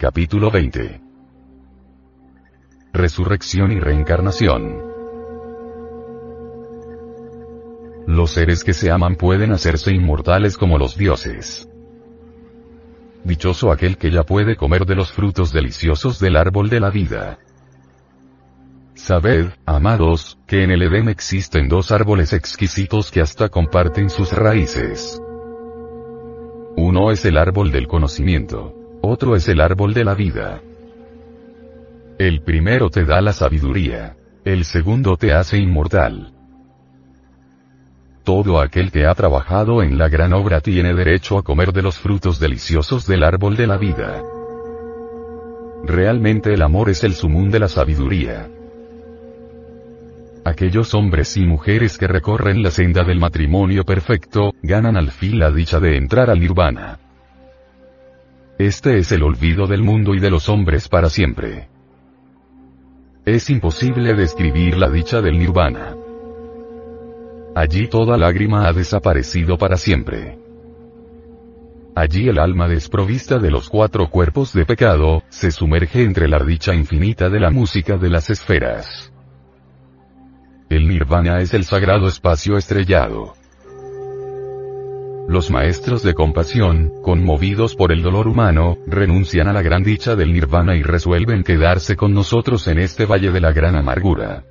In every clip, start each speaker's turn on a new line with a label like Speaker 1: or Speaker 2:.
Speaker 1: Capítulo 20. Resurrección y reencarnación. Los seres que se aman pueden hacerse inmortales como los dioses. Dichoso aquel que ya puede comer de los frutos deliciosos del árbol de la vida. Sabed, amados, que en el Edén existen dos árboles exquisitos que hasta comparten sus raíces. Uno es el árbol del conocimiento otro es el árbol de la vida. El primero te da la sabiduría. El segundo te hace inmortal. Todo aquel que ha trabajado en la gran obra tiene derecho a comer de los frutos deliciosos del árbol de la vida. Realmente el amor es el sumún de la sabiduría. Aquellos hombres y mujeres que recorren la senda del matrimonio perfecto, ganan al fin la dicha de entrar al nirvana. Este es el olvido del mundo y de los hombres para siempre. Es imposible describir la dicha del nirvana. Allí toda lágrima ha desaparecido para siempre. Allí el alma desprovista de los cuatro cuerpos de pecado, se sumerge entre la dicha infinita de la música de las esferas. El nirvana es el sagrado espacio estrellado. Los maestros de compasión, conmovidos por el dolor humano, renuncian a la gran dicha del nirvana y resuelven quedarse con nosotros en este valle de la gran amargura.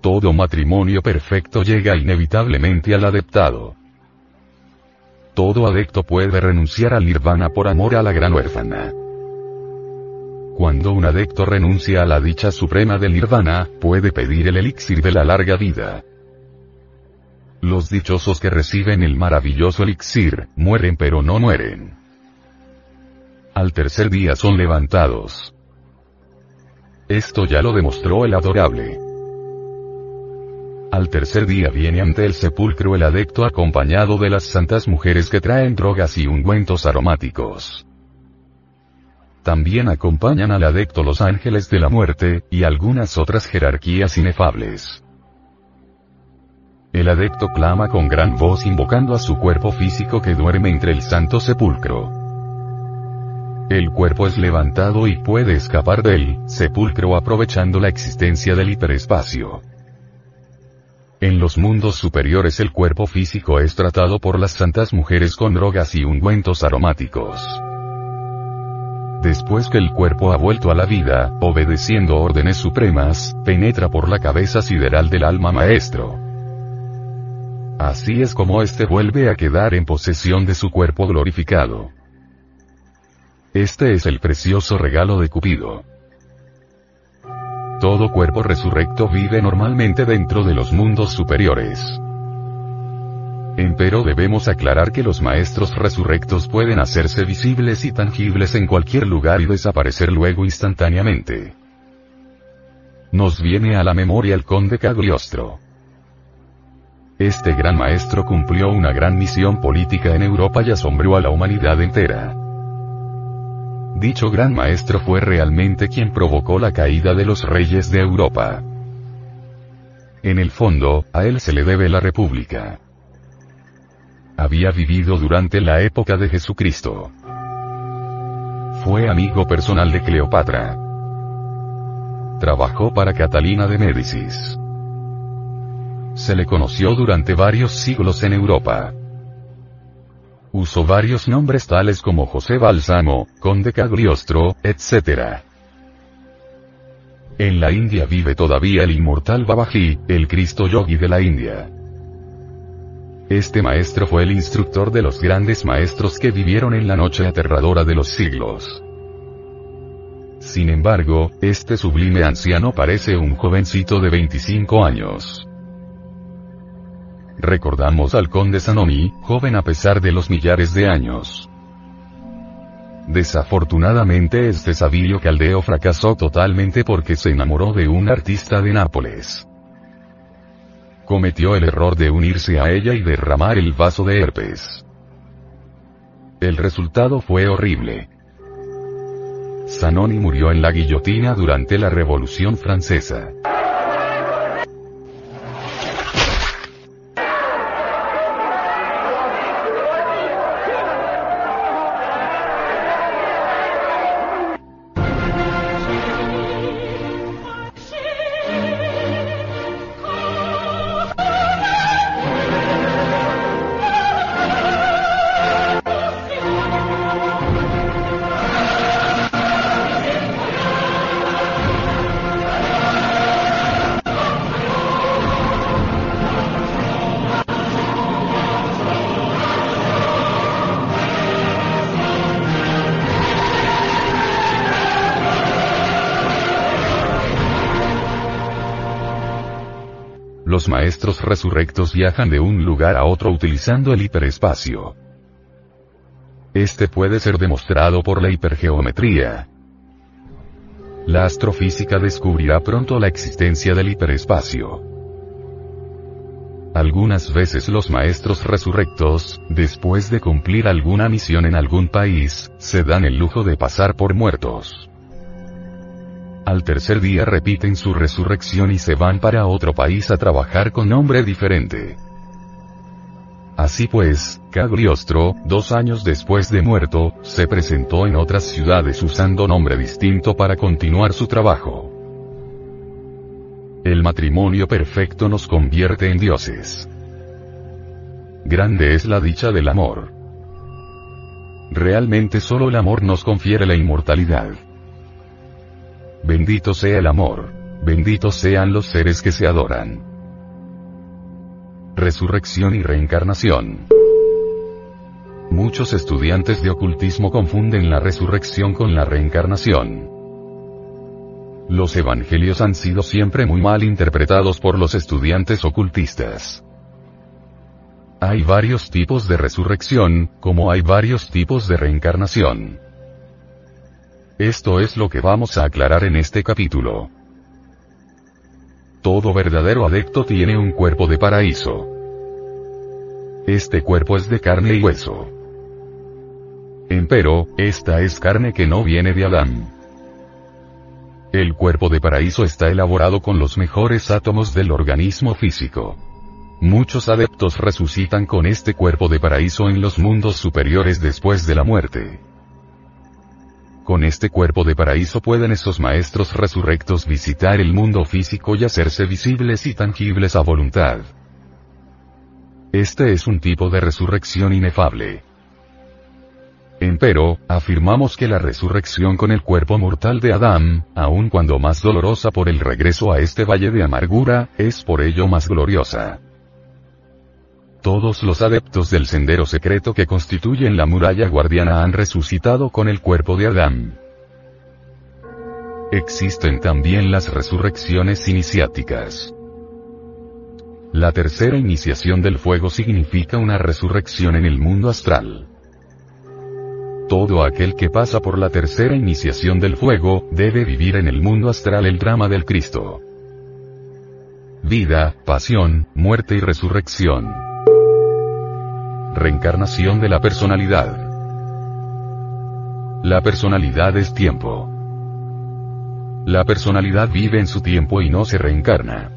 Speaker 1: Todo matrimonio perfecto llega inevitablemente al adeptado. Todo adepto puede renunciar al nirvana por amor a la gran huérfana. Cuando un adepto renuncia a la dicha suprema del nirvana, puede pedir el elixir de la larga vida. Los dichosos que reciben el maravilloso elixir, mueren pero no mueren. Al tercer día son levantados. Esto ya lo demostró el adorable. Al tercer día viene ante el sepulcro el adecto acompañado de las santas mujeres que traen drogas y ungüentos aromáticos. También acompañan al adecto los ángeles de la muerte, y algunas otras jerarquías inefables. El adepto clama con gran voz invocando a su cuerpo físico que duerme entre el santo sepulcro. El cuerpo es levantado y puede escapar del sepulcro aprovechando la existencia del hiperespacio. En los mundos superiores el cuerpo físico es tratado por las santas mujeres con drogas y ungüentos aromáticos. Después que el cuerpo ha vuelto a la vida, obedeciendo órdenes supremas, penetra por la cabeza sideral del alma maestro. Así es como éste vuelve a quedar en posesión de su cuerpo glorificado. Este es el precioso regalo de Cupido. Todo cuerpo resurrecto vive normalmente dentro de los mundos superiores. Empero debemos aclarar que los maestros resurrectos pueden hacerse visibles y tangibles en cualquier lugar y desaparecer luego instantáneamente. Nos viene a la memoria el conde Cagliostro. Este gran maestro cumplió una gran misión política en Europa y asombró a la humanidad entera. Dicho gran maestro fue realmente quien provocó la caída de los reyes de Europa. En el fondo, a él se le debe la república. Había vivido durante la época de Jesucristo. Fue amigo personal de Cleopatra. Trabajó para Catalina de Médicis. Se le conoció durante varios siglos en Europa. Usó varios nombres tales como José Balsamo, Conde Cagliostro, etc. En la India vive todavía el inmortal Babaji, el Cristo Yogi de la India. Este maestro fue el instructor de los grandes maestros que vivieron en la noche aterradora de los siglos. Sin embargo, este sublime anciano parece un jovencito de 25 años. Recordamos al conde Sanomi, joven a pesar de los millares de años. Desafortunadamente este sabio caldeo fracasó totalmente porque se enamoró de un artista de Nápoles. Cometió el error de unirse a ella y derramar el vaso de herpes. El resultado fue horrible. Zanoni murió en la guillotina durante la Revolución Francesa. Resurrectos viajan de un lugar a otro utilizando el hiperespacio. Este puede ser demostrado por la hipergeometría. La astrofísica descubrirá pronto la existencia del hiperespacio. Algunas veces los maestros resurrectos, después de cumplir alguna misión en algún país, se dan el lujo de pasar por muertos. Al tercer día repiten su resurrección y se van para otro país a trabajar con nombre diferente. Así pues, Cagliostro, dos años después de muerto, se presentó en otras ciudades usando nombre distinto para continuar su trabajo. El matrimonio perfecto nos convierte en dioses. Grande es la dicha del amor. Realmente solo el amor nos confiere la inmortalidad. Bendito sea el amor. Benditos sean los seres que se adoran. Resurrección y reencarnación. Muchos estudiantes de ocultismo confunden la resurrección con la reencarnación. Los evangelios han sido siempre muy mal interpretados por los estudiantes ocultistas. Hay varios tipos de resurrección, como hay varios tipos de reencarnación. Esto es lo que vamos a aclarar en este capítulo. Todo verdadero adepto tiene un cuerpo de paraíso. Este cuerpo es de carne y hueso. Empero, esta es carne que no viene de Adán. El cuerpo de paraíso está elaborado con los mejores átomos del organismo físico. Muchos adeptos resucitan con este cuerpo de paraíso en los mundos superiores después de la muerte. Con este cuerpo de paraíso pueden esos maestros resurrectos visitar el mundo físico y hacerse visibles y tangibles a voluntad. Este es un tipo de resurrección inefable. Empero, afirmamos que la resurrección con el cuerpo mortal de Adán, aun cuando más dolorosa por el regreso a este valle de amargura, es por ello más gloriosa. Todos los adeptos del sendero secreto que constituyen la muralla guardiana han resucitado con el cuerpo de Adán. Existen también las resurrecciones iniciáticas. La tercera iniciación del fuego significa una resurrección en el mundo astral. Todo aquel que pasa por la tercera iniciación del fuego, debe vivir en el mundo astral el drama del Cristo. Vida, pasión, muerte y resurrección. Reencarnación de la personalidad. La personalidad es tiempo. La personalidad vive en su tiempo y no se reencarna.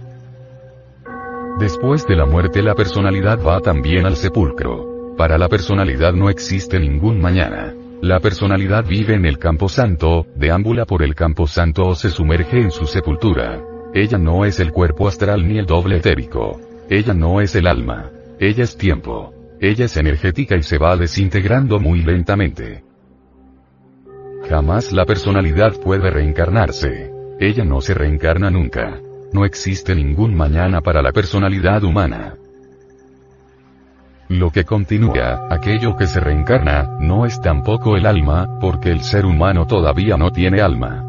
Speaker 1: Después de la muerte la personalidad va también al sepulcro. Para la personalidad no existe ningún mañana. La personalidad vive en el campo santo, deambula por el campo santo o se sumerge en su sepultura. Ella no es el cuerpo astral ni el doble etérico. Ella no es el alma. Ella es tiempo. Ella es energética y se va desintegrando muy lentamente. Jamás la personalidad puede reencarnarse. Ella no se reencarna nunca. No existe ningún mañana para la personalidad humana. Lo que continúa, aquello que se reencarna, no es tampoco el alma, porque el ser humano todavía no tiene alma.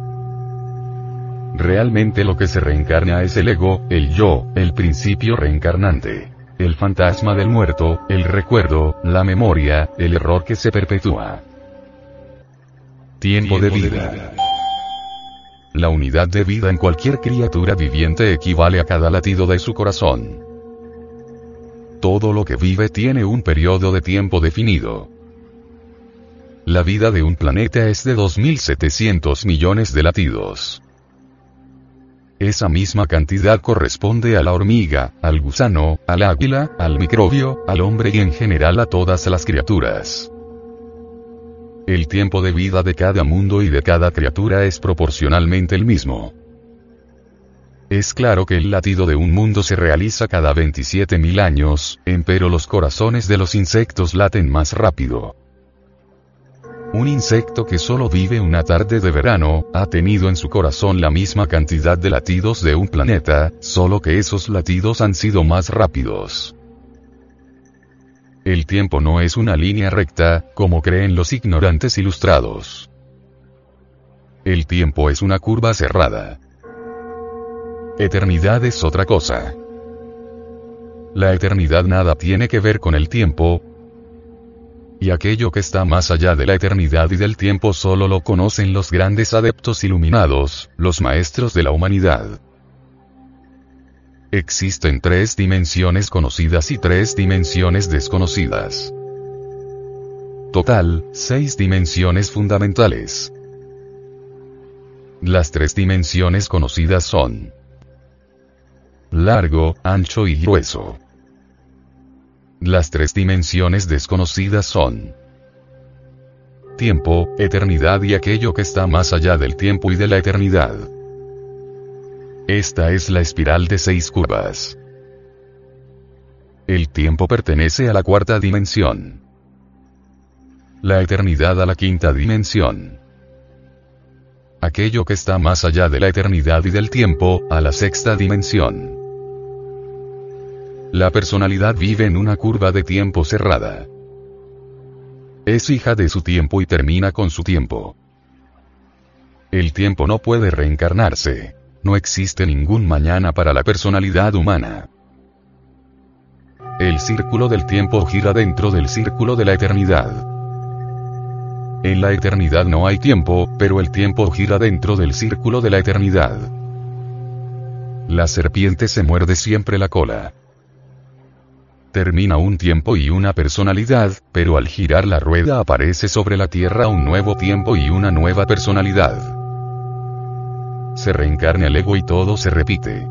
Speaker 1: Realmente lo que se reencarna es el ego, el yo, el principio reencarnante. El fantasma del muerto, el recuerdo, la memoria, el error que se perpetúa. Tiempo de vida. La unidad de vida en cualquier criatura viviente equivale a cada latido de su corazón. Todo lo que vive tiene un periodo de tiempo definido. La vida de un planeta es de 2.700 millones de latidos. Esa misma cantidad corresponde a la hormiga, al gusano, al águila, al microbio, al hombre y en general a todas las criaturas. El tiempo de vida de cada mundo y de cada criatura es proporcionalmente el mismo. Es claro que el latido de un mundo se realiza cada 27.000 años, empero los corazones de los insectos laten más rápido. Un insecto que solo vive una tarde de verano, ha tenido en su corazón la misma cantidad de latidos de un planeta, solo que esos latidos han sido más rápidos. El tiempo no es una línea recta, como creen los ignorantes ilustrados. El tiempo es una curva cerrada. Eternidad es otra cosa. La eternidad nada tiene que ver con el tiempo, y aquello que está más allá de la eternidad y del tiempo solo lo conocen los grandes adeptos iluminados, los maestros de la humanidad. Existen tres dimensiones conocidas y tres dimensiones desconocidas. Total, seis dimensiones fundamentales. Las tres dimensiones conocidas son largo, ancho y grueso. Las tres dimensiones desconocidas son tiempo, eternidad y aquello que está más allá del tiempo y de la eternidad. Esta es la espiral de seis curvas. El tiempo pertenece a la cuarta dimensión. La eternidad a la quinta dimensión. Aquello que está más allá de la eternidad y del tiempo, a la sexta dimensión. La personalidad vive en una curva de tiempo cerrada. Es hija de su tiempo y termina con su tiempo. El tiempo no puede reencarnarse. No existe ningún mañana para la personalidad humana. El círculo del tiempo gira dentro del círculo de la eternidad. En la eternidad no hay tiempo, pero el tiempo gira dentro del círculo de la eternidad. La serpiente se muerde siempre la cola termina un tiempo y una personalidad, pero al girar la rueda aparece sobre la Tierra un nuevo tiempo y una nueva personalidad. Se reencarna el ego y todo se repite.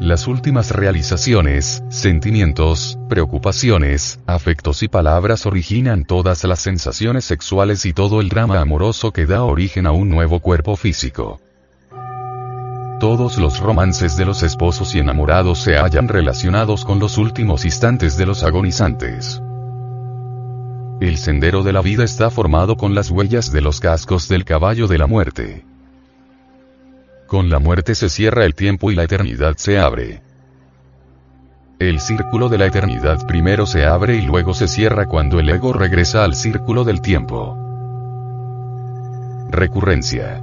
Speaker 1: Las últimas realizaciones, sentimientos, preocupaciones, afectos y palabras originan todas las sensaciones sexuales y todo el drama amoroso que da origen a un nuevo cuerpo físico todos los romances de los esposos y enamorados se hallan relacionados con los últimos instantes de los agonizantes. El sendero de la vida está formado con las huellas de los cascos del caballo de la muerte. Con la muerte se cierra el tiempo y la eternidad se abre. El círculo de la eternidad primero se abre y luego se cierra cuando el ego regresa al círculo del tiempo. Recurrencia.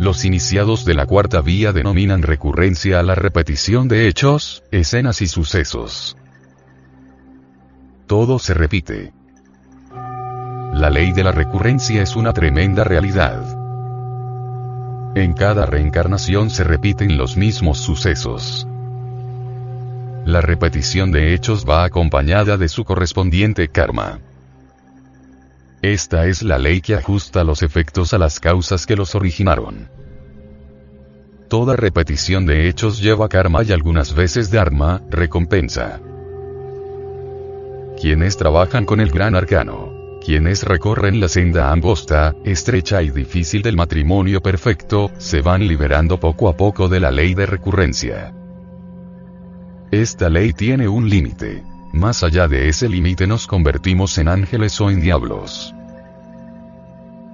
Speaker 1: Los iniciados de la cuarta vía denominan recurrencia a la repetición de hechos, escenas y sucesos. Todo se repite. La ley de la recurrencia es una tremenda realidad. En cada reencarnación se repiten los mismos sucesos. La repetición de hechos va acompañada de su correspondiente karma. Esta es la ley que ajusta los efectos a las causas que los originaron. Toda repetición de hechos lleva karma y algunas veces dharma, recompensa. Quienes trabajan con el gran arcano. Quienes recorren la senda angosta, estrecha y difícil del matrimonio perfecto, se van liberando poco a poco de la ley de recurrencia. Esta ley tiene un límite. Más allá de ese límite nos convertimos en ángeles o en diablos.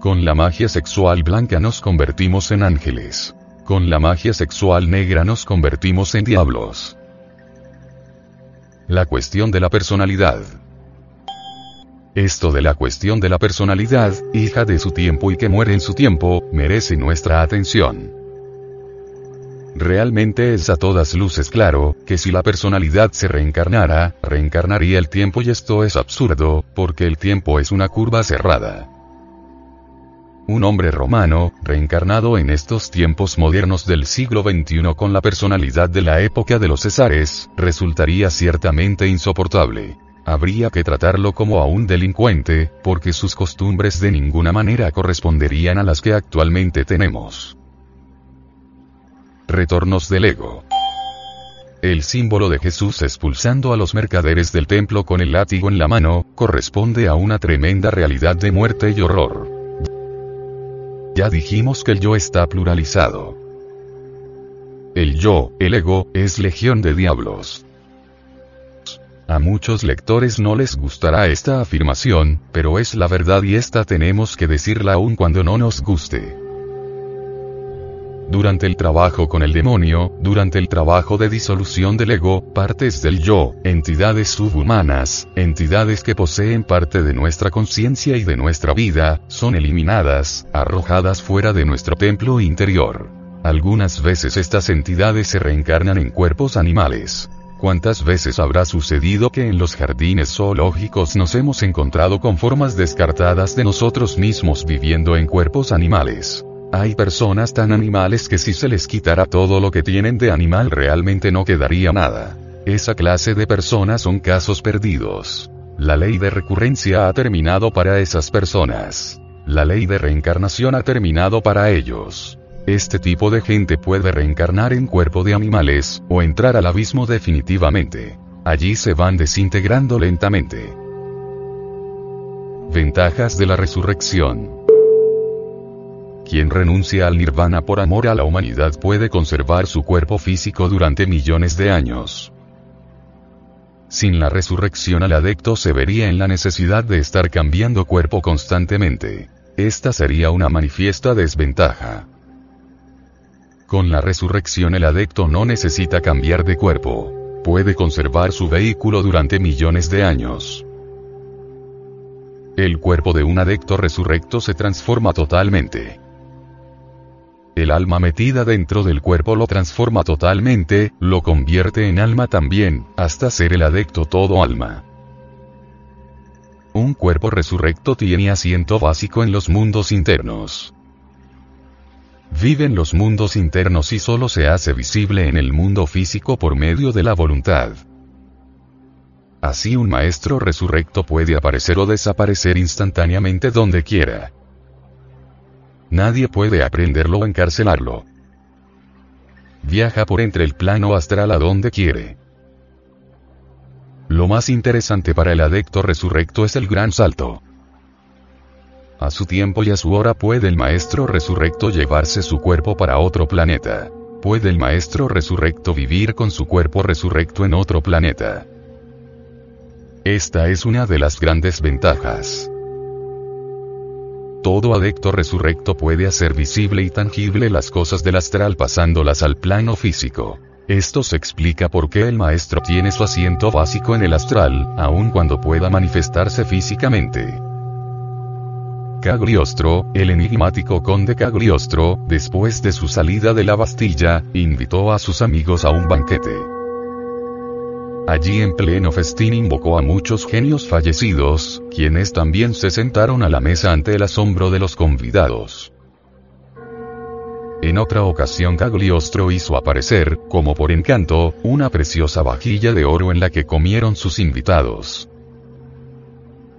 Speaker 1: Con la magia sexual blanca nos convertimos en ángeles. Con la magia sexual negra nos convertimos en diablos. La cuestión de la personalidad. Esto de la cuestión de la personalidad, hija de su tiempo y que muere en su tiempo, merece nuestra atención. Realmente es a todas luces claro, que si la personalidad se reencarnara, reencarnaría el tiempo y esto es absurdo, porque el tiempo es una curva cerrada. Un hombre romano, reencarnado en estos tiempos modernos del siglo XXI con la personalidad de la época de los Cesares, resultaría ciertamente insoportable. Habría que tratarlo como a un delincuente, porque sus costumbres de ninguna manera corresponderían a las que actualmente tenemos. Retornos del ego. El símbolo de Jesús expulsando a los mercaderes del templo con el látigo en la mano, corresponde a una tremenda realidad de muerte y horror. Ya dijimos que el yo está pluralizado. El yo, el ego, es legión de diablos. A muchos lectores no les gustará esta afirmación, pero es la verdad y esta tenemos que decirla aun cuando no nos guste. Durante el trabajo con el demonio, durante el trabajo de disolución del ego, partes del yo, entidades subhumanas, entidades que poseen parte de nuestra conciencia y de nuestra vida, son eliminadas, arrojadas fuera de nuestro templo interior. Algunas veces estas entidades se reencarnan en cuerpos animales. ¿Cuántas veces habrá sucedido que en los jardines zoológicos nos hemos encontrado con formas descartadas de nosotros mismos viviendo en cuerpos animales? Hay personas tan animales que si se les quitara todo lo que tienen de animal realmente no quedaría nada. Esa clase de personas son casos perdidos. La ley de recurrencia ha terminado para esas personas. La ley de reencarnación ha terminado para ellos. Este tipo de gente puede reencarnar en cuerpo de animales, o entrar al abismo definitivamente. Allí se van desintegrando lentamente. Ventajas de la resurrección. Quien renuncia al nirvana por amor a la humanidad puede conservar su cuerpo físico durante millones de años. Sin la resurrección al adecto se vería en la necesidad de estar cambiando cuerpo constantemente. Esta sería una manifiesta desventaja. Con la resurrección el adecto no necesita cambiar de cuerpo. Puede conservar su vehículo durante millones de años. El cuerpo de un adecto resurrecto se transforma totalmente. El alma metida dentro del cuerpo lo transforma totalmente, lo convierte en alma también, hasta ser el adecto todo alma. Un cuerpo resurrecto tiene asiento básico en los mundos internos. Vive en los mundos internos y solo se hace visible en el mundo físico por medio de la voluntad. Así un maestro resurrecto puede aparecer o desaparecer instantáneamente donde quiera. Nadie puede aprenderlo o encarcelarlo. Viaja por entre el plano astral a donde quiere. Lo más interesante para el adecto resurrecto es el gran salto. A su tiempo y a su hora puede el maestro resurrecto llevarse su cuerpo para otro planeta. Puede el maestro resurrecto vivir con su cuerpo resurrecto en otro planeta. Esta es una de las grandes ventajas todo adecto resurrecto puede hacer visible y tangible las cosas del astral pasándolas al plano físico. Esto se explica por qué el maestro tiene su asiento básico en el astral, aun cuando pueda manifestarse físicamente. Cagliostro, el enigmático conde Cagliostro, después de su salida de la Bastilla, invitó a sus amigos a un banquete. Allí en pleno festín invocó a muchos genios fallecidos, quienes también se sentaron a la mesa ante el asombro de los convidados. En otra ocasión Cagliostro hizo aparecer, como por encanto, una preciosa vajilla de oro en la que comieron sus invitados.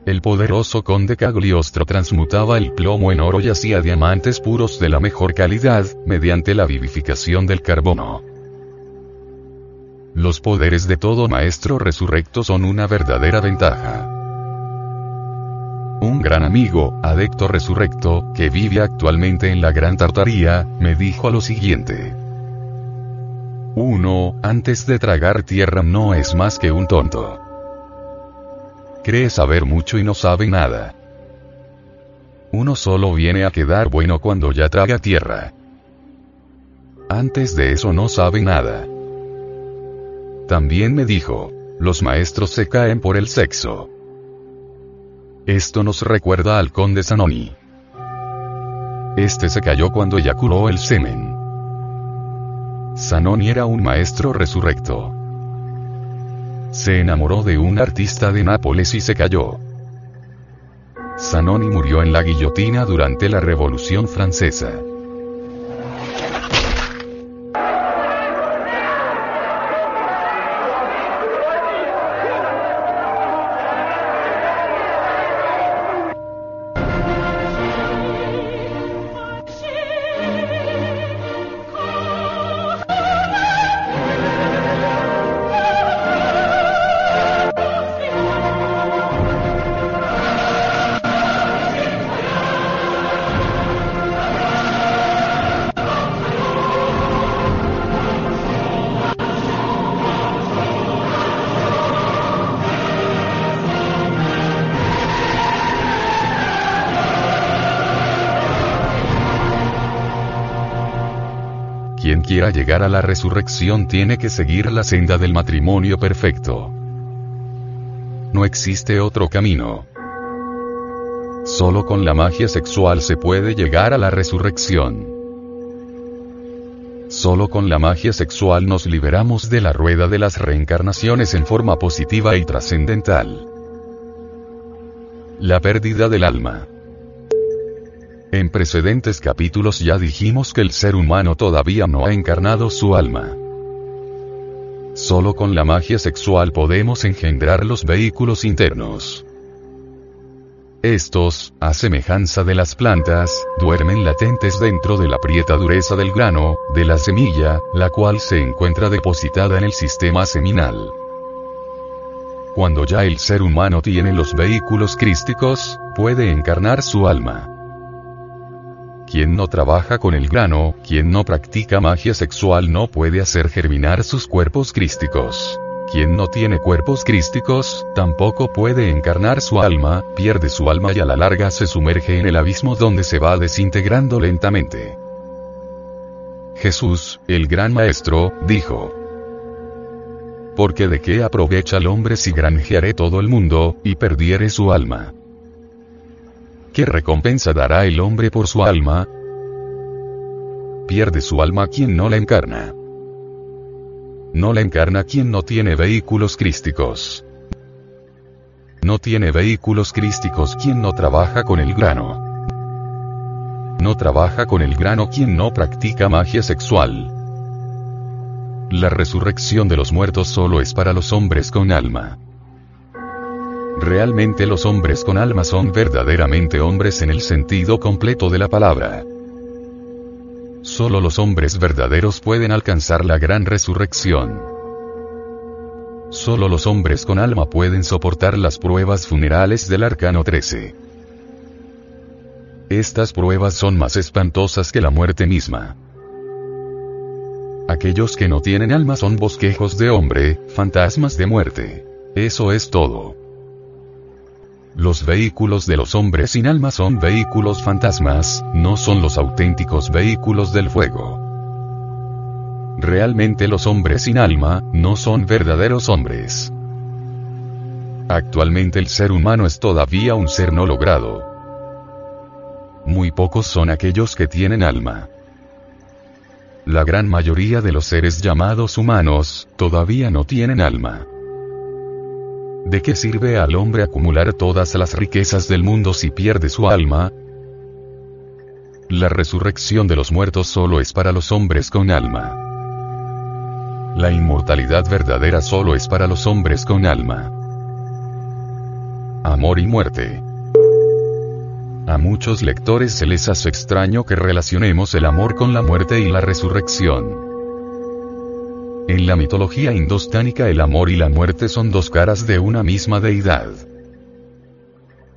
Speaker 1: El poderoso conde Cagliostro transmutaba el plomo en oro y hacía diamantes puros de la mejor calidad, mediante la vivificación del carbono. Los poderes de todo maestro resurrecto son una verdadera ventaja. Un gran amigo, adecto resurrecto, que vive actualmente en la Gran Tartaría, me dijo lo siguiente. Uno, antes de tragar tierra no es más que un tonto. Cree saber mucho y no sabe nada. Uno solo viene a quedar bueno cuando ya traga tierra. Antes de eso no sabe nada. También me dijo, los maestros se caen por el sexo. Esto nos recuerda al conde Zanoni. Este se cayó cuando eyaculó el semen. Zanoni era un maestro resurrecto. Se enamoró de un artista de Nápoles y se cayó. Zanoni murió en la guillotina durante la Revolución Francesa. Quiera llegar a la resurrección tiene que seguir la senda del matrimonio perfecto. No existe otro camino. Solo con la magia sexual se puede llegar a la resurrección. Solo con la magia sexual nos liberamos de la rueda de las reencarnaciones en forma positiva y trascendental. La pérdida del alma. En precedentes capítulos ya dijimos que el ser humano todavía no ha encarnado su alma. Solo con la magia sexual podemos engendrar los vehículos internos. Estos, a semejanza de las plantas, duermen latentes dentro de la prieta dureza del grano, de la semilla, la cual se encuentra depositada en el sistema seminal. Cuando ya el ser humano tiene los vehículos crísticos, puede encarnar su alma. Quien no trabaja con el grano, quien no practica magia sexual no puede hacer germinar sus cuerpos crísticos. Quien no tiene cuerpos crísticos, tampoco puede encarnar su alma, pierde su alma y a la larga se sumerge en el abismo donde se va desintegrando lentamente. Jesús, el gran maestro, dijo, Porque de qué aprovecha el hombre si granjeare todo el mundo, y perdiere su alma. ¿Qué recompensa dará el hombre por su alma? Pierde su alma quien no la encarna. No la encarna quien no tiene vehículos crísticos. No tiene vehículos crísticos quien no trabaja con el grano. No trabaja con el grano quien no practica magia sexual. La resurrección de los muertos solo es para los hombres con alma. Realmente los hombres con alma son verdaderamente hombres en el sentido completo de la palabra. Solo los hombres verdaderos pueden alcanzar la gran resurrección. Solo los hombres con alma pueden soportar las pruebas funerales del arcano 13. Estas pruebas son más espantosas que la muerte misma. Aquellos que no tienen alma son bosquejos de hombre, fantasmas de muerte. Eso es todo. Los vehículos de los hombres sin alma son vehículos fantasmas, no son los auténticos vehículos del fuego. Realmente los hombres sin alma, no son verdaderos hombres. Actualmente el ser humano es todavía un ser no logrado. Muy pocos son aquellos que tienen alma. La gran mayoría de los seres llamados humanos, todavía no tienen alma. ¿De qué sirve al hombre acumular todas las riquezas del mundo si pierde su alma? La resurrección de los muertos solo es para los hombres con alma. La inmortalidad verdadera solo es para los hombres con alma. Amor y muerte. A muchos lectores se les hace extraño que relacionemos el amor con la muerte y la resurrección. En la mitología indostánica el amor y la muerte son dos caras de una misma deidad.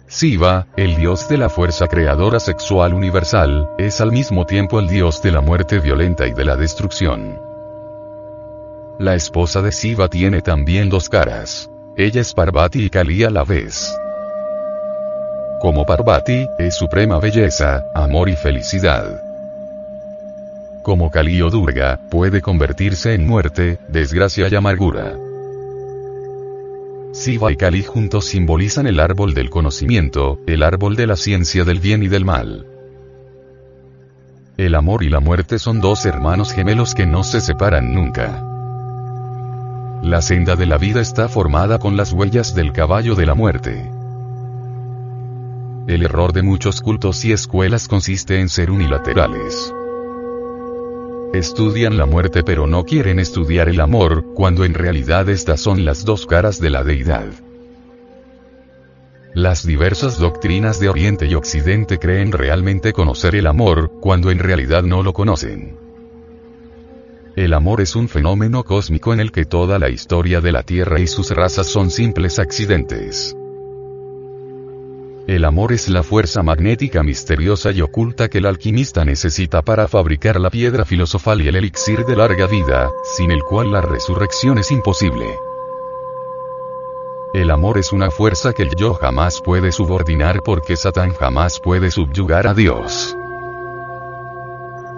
Speaker 1: Siva, el dios de la fuerza creadora sexual universal, es al mismo tiempo el dios de la muerte violenta y de la destrucción. La esposa de Siva tiene también dos caras. Ella es Parvati y Kali a la vez. Como Parvati, es suprema belleza, amor y felicidad como Kali o Durga, puede convertirse en muerte, desgracia y amargura. Siva y Kali juntos simbolizan el árbol del conocimiento, el árbol de la ciencia del bien y del mal. El amor y la muerte son dos hermanos gemelos que no se separan nunca. La senda de la vida está formada con las huellas del caballo de la muerte. El error de muchos cultos y escuelas consiste en ser unilaterales. Estudian la muerte pero no quieren estudiar el amor, cuando en realidad estas son las dos caras de la deidad. Las diversas doctrinas de Oriente y Occidente creen realmente conocer el amor, cuando en realidad no lo conocen. El amor es un fenómeno cósmico en el que toda la historia de la Tierra y sus razas son simples accidentes. El amor es la fuerza magnética misteriosa y oculta que el alquimista necesita para fabricar la piedra filosofal y el elixir de larga vida, sin el cual la resurrección es imposible. El amor es una fuerza que el yo jamás puede subordinar porque Satán jamás puede subyugar a Dios.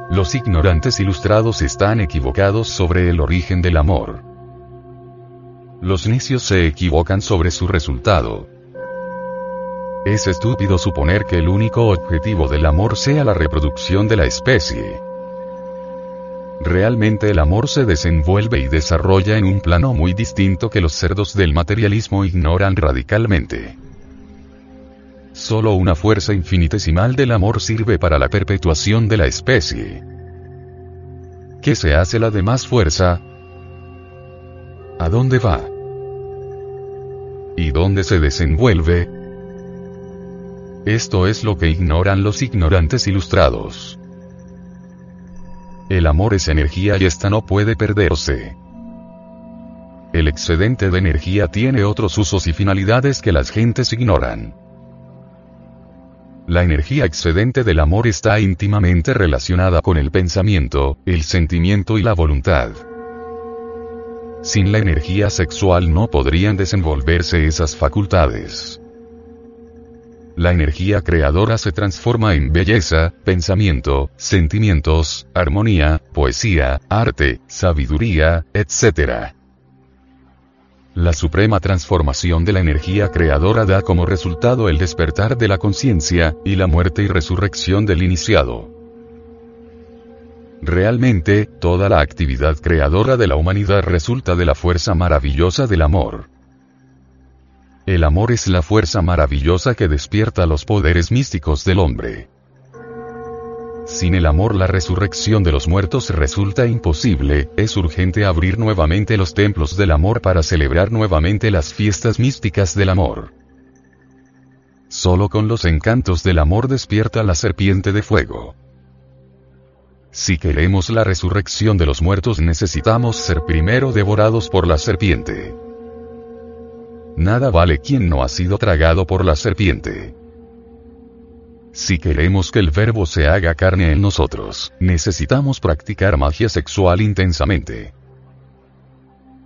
Speaker 1: Los ignorantes ilustrados están equivocados sobre el origen del amor. Los necios se equivocan sobre su resultado. Es estúpido suponer que el único objetivo del amor sea la reproducción de la especie. Realmente el amor se desenvuelve y desarrolla en un plano muy distinto que los cerdos del materialismo ignoran radicalmente. Solo una fuerza infinitesimal del amor sirve para la perpetuación de la especie. ¿Qué se hace la demás fuerza? ¿A dónde va? ¿Y dónde se desenvuelve? Esto es lo que ignoran los ignorantes ilustrados. El amor es energía y esta no puede perderse. El excedente de energía tiene otros usos y finalidades que las gentes ignoran. La energía excedente del amor está íntimamente relacionada con el pensamiento, el sentimiento y la voluntad. Sin la energía sexual no podrían desenvolverse esas facultades. La energía creadora se transforma en belleza, pensamiento, sentimientos, armonía, poesía, arte, sabiduría, etc. La suprema transformación de la energía creadora da como resultado el despertar de la conciencia, y la muerte y resurrección del iniciado. Realmente, toda la actividad creadora de la humanidad resulta de la fuerza maravillosa del amor. El amor es la fuerza maravillosa que despierta los poderes místicos del hombre. Sin el amor la resurrección de los muertos resulta imposible, es urgente abrir nuevamente los templos del amor para celebrar nuevamente las fiestas místicas del amor. Solo con los encantos del amor despierta la serpiente de fuego. Si queremos la resurrección de los muertos necesitamos ser primero devorados por la serpiente. Nada vale quien no ha sido tragado por la serpiente. Si queremos que el verbo se haga carne en nosotros, necesitamos practicar magia sexual intensamente.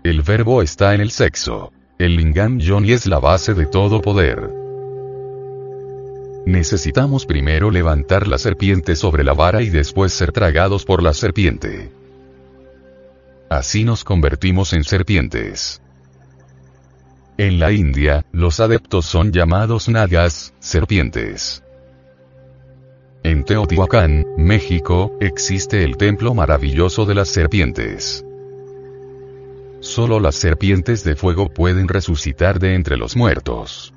Speaker 1: El verbo está en el sexo. El lingam yoni es la base de todo poder. Necesitamos primero levantar la serpiente sobre la vara y después ser tragados por la serpiente. Así nos convertimos en serpientes. En la India, los adeptos son llamados nagas, serpientes. En Teotihuacán, México, existe el templo maravilloso de las serpientes. Solo las serpientes de fuego pueden resucitar de entre los muertos.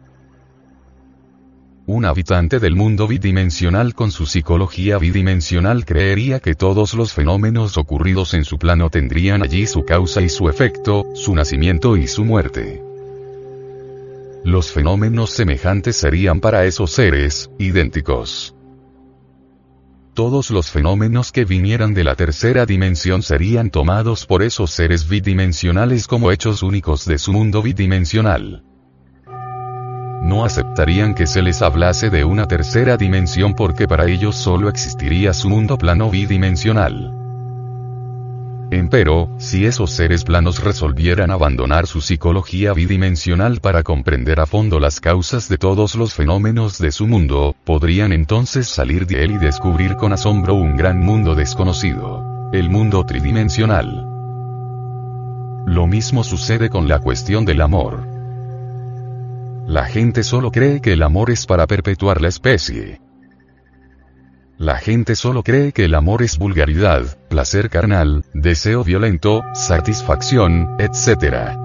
Speaker 1: Un habitante del mundo bidimensional con su psicología bidimensional creería que todos los fenómenos ocurridos en su plano tendrían allí su causa y su efecto, su nacimiento y su muerte. Los fenómenos semejantes serían para esos seres, idénticos. Todos los fenómenos que vinieran de la tercera dimensión serían tomados por esos seres bidimensionales como hechos únicos de su mundo bidimensional. No aceptarían que se les hablase de una tercera dimensión porque para ellos solo existiría su mundo plano bidimensional. Empero, si esos seres planos resolvieran abandonar su psicología bidimensional para comprender a fondo las causas de todos los fenómenos de su mundo, podrían entonces salir de él y descubrir con asombro un gran mundo desconocido. El mundo tridimensional. Lo mismo sucede con la cuestión del amor. La gente solo cree que el amor es para perpetuar la especie. La gente solo cree que el amor es vulgaridad, placer carnal, deseo violento, satisfacción, etc.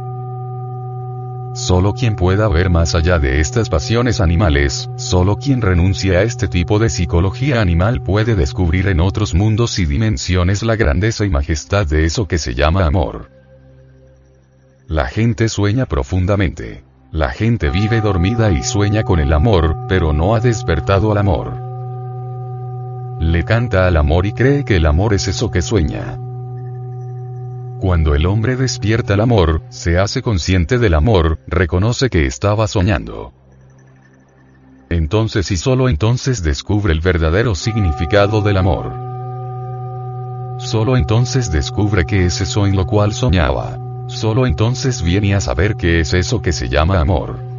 Speaker 1: Solo quien pueda ver más allá de estas pasiones animales, solo quien renuncia a este tipo de psicología animal puede descubrir en otros mundos y dimensiones la grandeza y majestad de eso que se llama amor. La gente sueña profundamente. La gente vive dormida y sueña con el amor, pero no ha despertado al amor. Le canta al amor y cree que el amor es eso que sueña. Cuando el hombre despierta el amor, se hace consciente del amor, reconoce que estaba soñando. Entonces y solo entonces descubre el verdadero significado del amor. Solo entonces descubre qué es eso en lo cual soñaba. Solo entonces viene a saber qué es eso que se llama amor.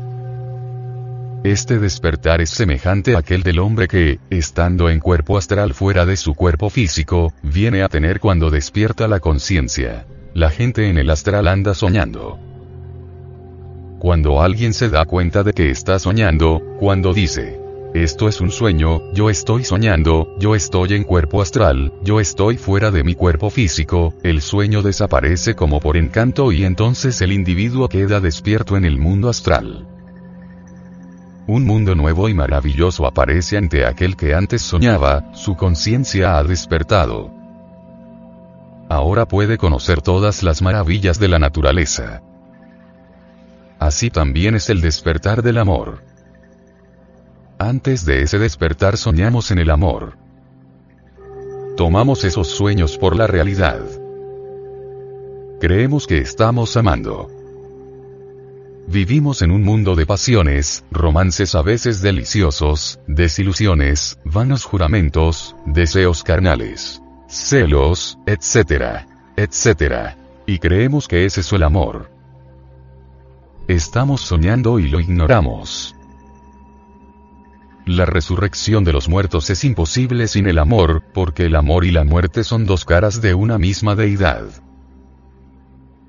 Speaker 1: Este despertar es semejante a aquel del hombre que, estando en cuerpo astral fuera de su cuerpo físico, viene a tener cuando despierta la conciencia. La gente en el astral anda soñando. Cuando alguien se da cuenta de que está soñando, cuando dice, esto es un sueño, yo estoy soñando, yo estoy en cuerpo astral, yo estoy fuera de mi cuerpo físico, el sueño desaparece como por encanto y entonces el individuo queda despierto en el mundo astral. Un mundo nuevo y maravilloso aparece ante aquel que antes soñaba, su conciencia ha despertado. Ahora puede conocer todas las maravillas de la naturaleza. Así también es el despertar del amor. Antes de ese despertar soñamos en el amor. Tomamos esos sueños por la realidad. Creemos que estamos amando. Vivimos en un mundo de pasiones, romances a veces deliciosos, desilusiones, vanos juramentos, deseos carnales, celos, etc. etc. Y creemos que es eso el amor. Estamos soñando y lo ignoramos. La resurrección de los muertos es imposible sin el amor, porque el amor y la muerte son dos caras de una misma deidad.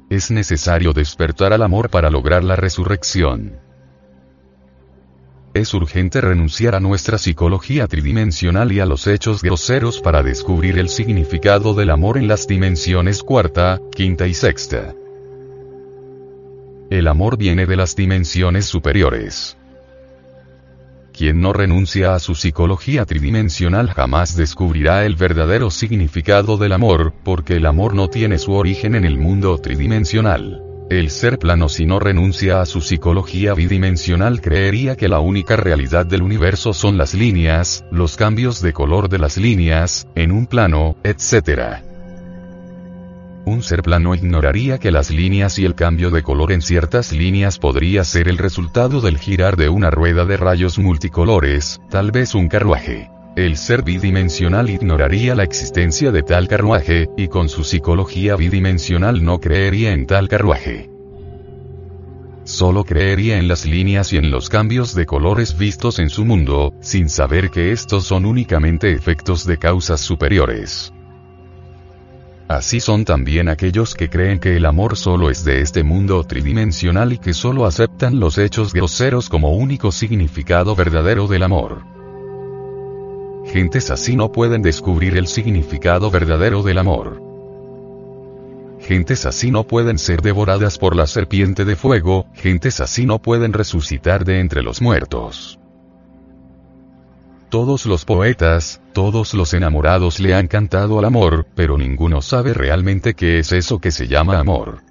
Speaker 1: Es necesario despertar al amor para lograr la resurrección. Es urgente renunciar a nuestra psicología tridimensional y a los hechos groseros para descubrir el significado del amor en las dimensiones cuarta, quinta y sexta. El amor viene de las dimensiones superiores. Quien no renuncia a su psicología tridimensional jamás descubrirá el verdadero significado del amor, porque el amor no tiene su origen en el mundo tridimensional. El ser plano si no renuncia a su psicología bidimensional creería que la única realidad del universo son las líneas, los cambios de color de las líneas, en un plano, etc. Un ser plano ignoraría que las líneas y el cambio de color en ciertas líneas podría ser el resultado del girar de una rueda de rayos multicolores, tal vez un carruaje. El ser bidimensional ignoraría la existencia de tal carruaje, y con su psicología bidimensional no creería en tal carruaje. Solo creería en las líneas y en los cambios de colores vistos en su mundo, sin saber que estos son únicamente efectos de causas superiores. Así son también aquellos que creen que el amor solo es de este mundo tridimensional y que solo aceptan los hechos groseros como único significado verdadero del amor. Gentes así no pueden descubrir el significado verdadero del amor. Gentes así no pueden ser devoradas por la serpiente de fuego, gentes así no pueden resucitar de entre los muertos. Todos los poetas, todos los enamorados le han cantado al amor, pero ninguno sabe realmente qué es eso que se llama amor.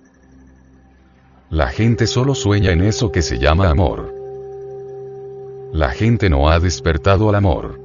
Speaker 1: La gente solo sueña en eso que se llama amor. La gente no ha despertado al amor.